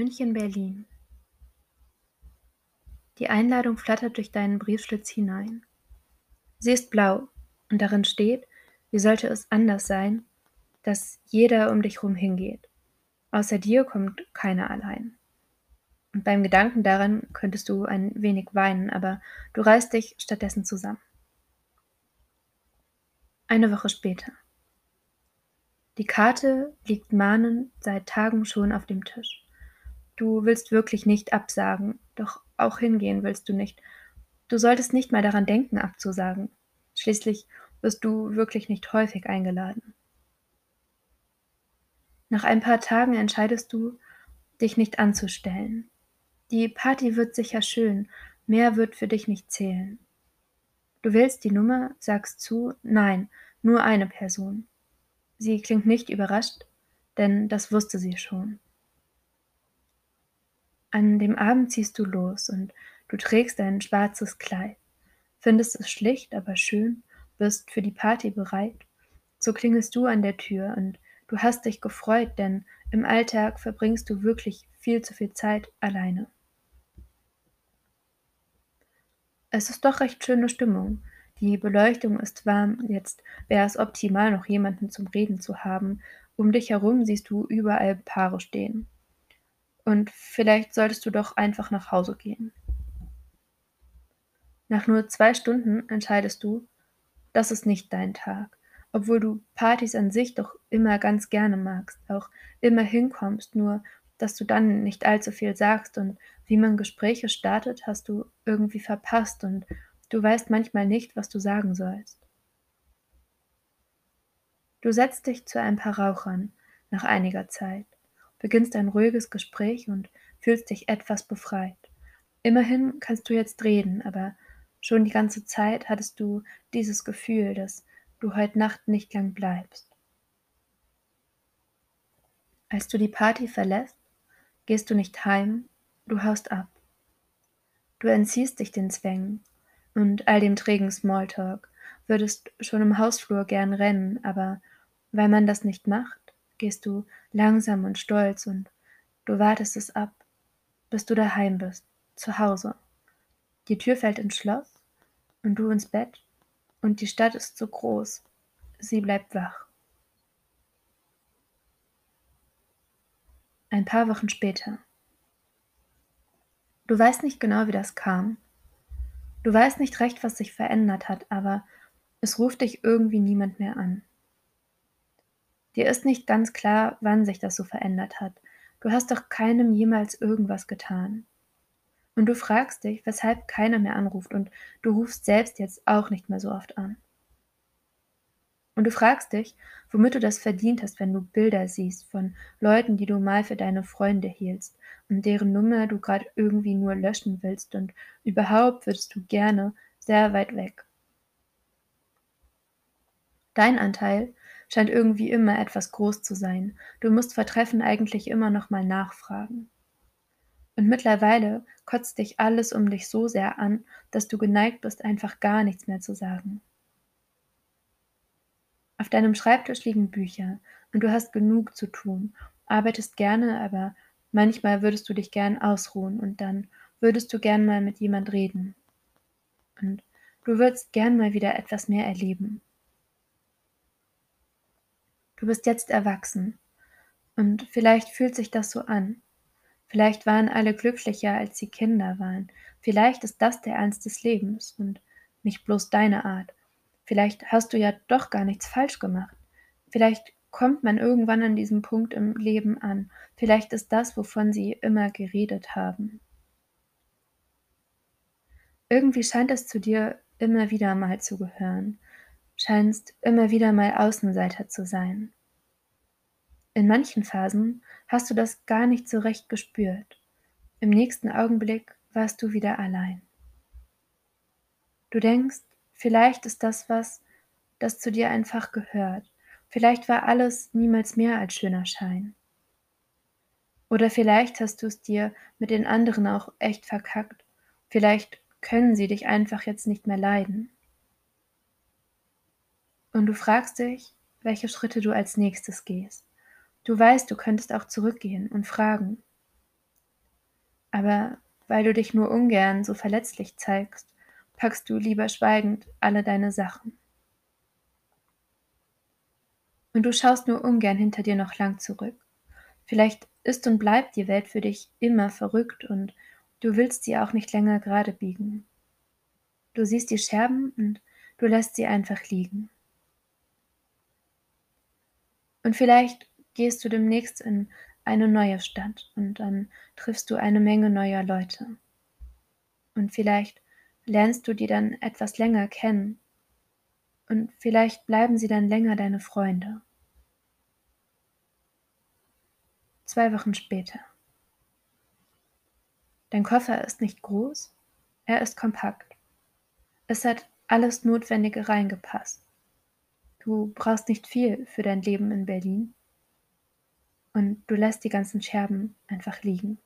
München, Berlin. Die Einladung flattert durch deinen Briefschlitz hinein. Sie ist blau und darin steht, wie sollte es anders sein, dass jeder um dich herum hingeht. Außer dir kommt keiner allein. Und beim Gedanken daran könntest du ein wenig weinen, aber du reißt dich stattdessen zusammen. Eine Woche später. Die Karte liegt mahnend seit Tagen schon auf dem Tisch. Du willst wirklich nicht absagen, doch auch hingehen willst du nicht. Du solltest nicht mal daran denken, abzusagen. Schließlich wirst du wirklich nicht häufig eingeladen. Nach ein paar Tagen entscheidest du, dich nicht anzustellen. Die Party wird sicher schön, mehr wird für dich nicht zählen. Du wählst die Nummer, sagst zu, nein, nur eine Person. Sie klingt nicht überrascht, denn das wusste sie schon. An dem Abend ziehst du los und du trägst ein schwarzes Kleid, findest es schlicht, aber schön, bist für die Party bereit. So klingelst du an der Tür und du hast dich gefreut, denn im Alltag verbringst du wirklich viel zu viel Zeit alleine. Es ist doch recht schöne Stimmung. Die Beleuchtung ist warm, jetzt wäre es optimal, noch jemanden zum Reden zu haben. Um dich herum siehst du überall Paare stehen. Und vielleicht solltest du doch einfach nach Hause gehen. Nach nur zwei Stunden entscheidest du, das ist nicht dein Tag, obwohl du Partys an sich doch immer ganz gerne magst, auch immer hinkommst, nur dass du dann nicht allzu viel sagst und wie man Gespräche startet, hast du irgendwie verpasst und du weißt manchmal nicht, was du sagen sollst. Du setzt dich zu ein paar Rauchern nach einiger Zeit beginnst ein ruhiges Gespräch und fühlst dich etwas befreit. Immerhin kannst du jetzt reden, aber schon die ganze Zeit hattest du dieses Gefühl, dass du heute Nacht nicht lang bleibst. Als du die Party verlässt, gehst du nicht heim, du haust ab. Du entziehst dich den Zwängen und all dem trägen Smalltalk, würdest schon im Hausflur gern rennen, aber weil man das nicht macht, gehst du langsam und stolz und du wartest es ab, bis du daheim bist, zu Hause. Die Tür fällt ins Schloss und du ins Bett und die Stadt ist so groß, sie bleibt wach. Ein paar Wochen später. Du weißt nicht genau, wie das kam. Du weißt nicht recht, was sich verändert hat, aber es ruft dich irgendwie niemand mehr an. Dir ist nicht ganz klar, wann sich das so verändert hat. Du hast doch keinem jemals irgendwas getan. Und du fragst dich, weshalb keiner mehr anruft und du rufst selbst jetzt auch nicht mehr so oft an. Und du fragst dich, womit du das verdient hast, wenn du Bilder siehst von Leuten, die du mal für deine Freunde hieltst und deren Nummer du gerade irgendwie nur löschen willst und überhaupt würdest du gerne sehr weit weg. Dein Anteil scheint irgendwie immer etwas groß zu sein. Du musst vor Treffen eigentlich immer noch mal nachfragen. Und mittlerweile kotzt dich alles um dich so sehr an, dass du geneigt bist, einfach gar nichts mehr zu sagen. Auf deinem Schreibtisch liegen Bücher und du hast genug zu tun, arbeitest gerne, aber manchmal würdest du dich gern ausruhen und dann würdest du gern mal mit jemand reden. Und du würdest gern mal wieder etwas mehr erleben. Du bist jetzt erwachsen. Und vielleicht fühlt sich das so an. Vielleicht waren alle glücklicher, als sie Kinder waren. Vielleicht ist das der Ernst des Lebens und nicht bloß deine Art. Vielleicht hast du ja doch gar nichts falsch gemacht. Vielleicht kommt man irgendwann an diesem Punkt im Leben an. Vielleicht ist das, wovon sie immer geredet haben. Irgendwie scheint es zu dir immer wieder mal zu gehören scheinst immer wieder mal Außenseiter zu sein. In manchen Phasen hast du das gar nicht so recht gespürt. Im nächsten Augenblick warst du wieder allein. Du denkst, vielleicht ist das was, das zu dir einfach gehört. Vielleicht war alles niemals mehr als schöner Schein. Oder vielleicht hast du es dir mit den anderen auch echt verkackt. Vielleicht können sie dich einfach jetzt nicht mehr leiden. Und du fragst dich, welche Schritte du als nächstes gehst. Du weißt, du könntest auch zurückgehen und fragen. Aber weil du dich nur ungern so verletzlich zeigst, packst du lieber schweigend alle deine Sachen. Und du schaust nur ungern hinter dir noch lang zurück. Vielleicht ist und bleibt die Welt für dich immer verrückt und du willst sie auch nicht länger gerade biegen. Du siehst die Scherben und du lässt sie einfach liegen. Und vielleicht gehst du demnächst in eine neue Stadt und dann triffst du eine Menge neuer Leute. Und vielleicht lernst du die dann etwas länger kennen und vielleicht bleiben sie dann länger deine Freunde. Zwei Wochen später. Dein Koffer ist nicht groß, er ist kompakt. Es hat alles Notwendige reingepasst. Du brauchst nicht viel für dein Leben in Berlin und du lässt die ganzen Scherben einfach liegen.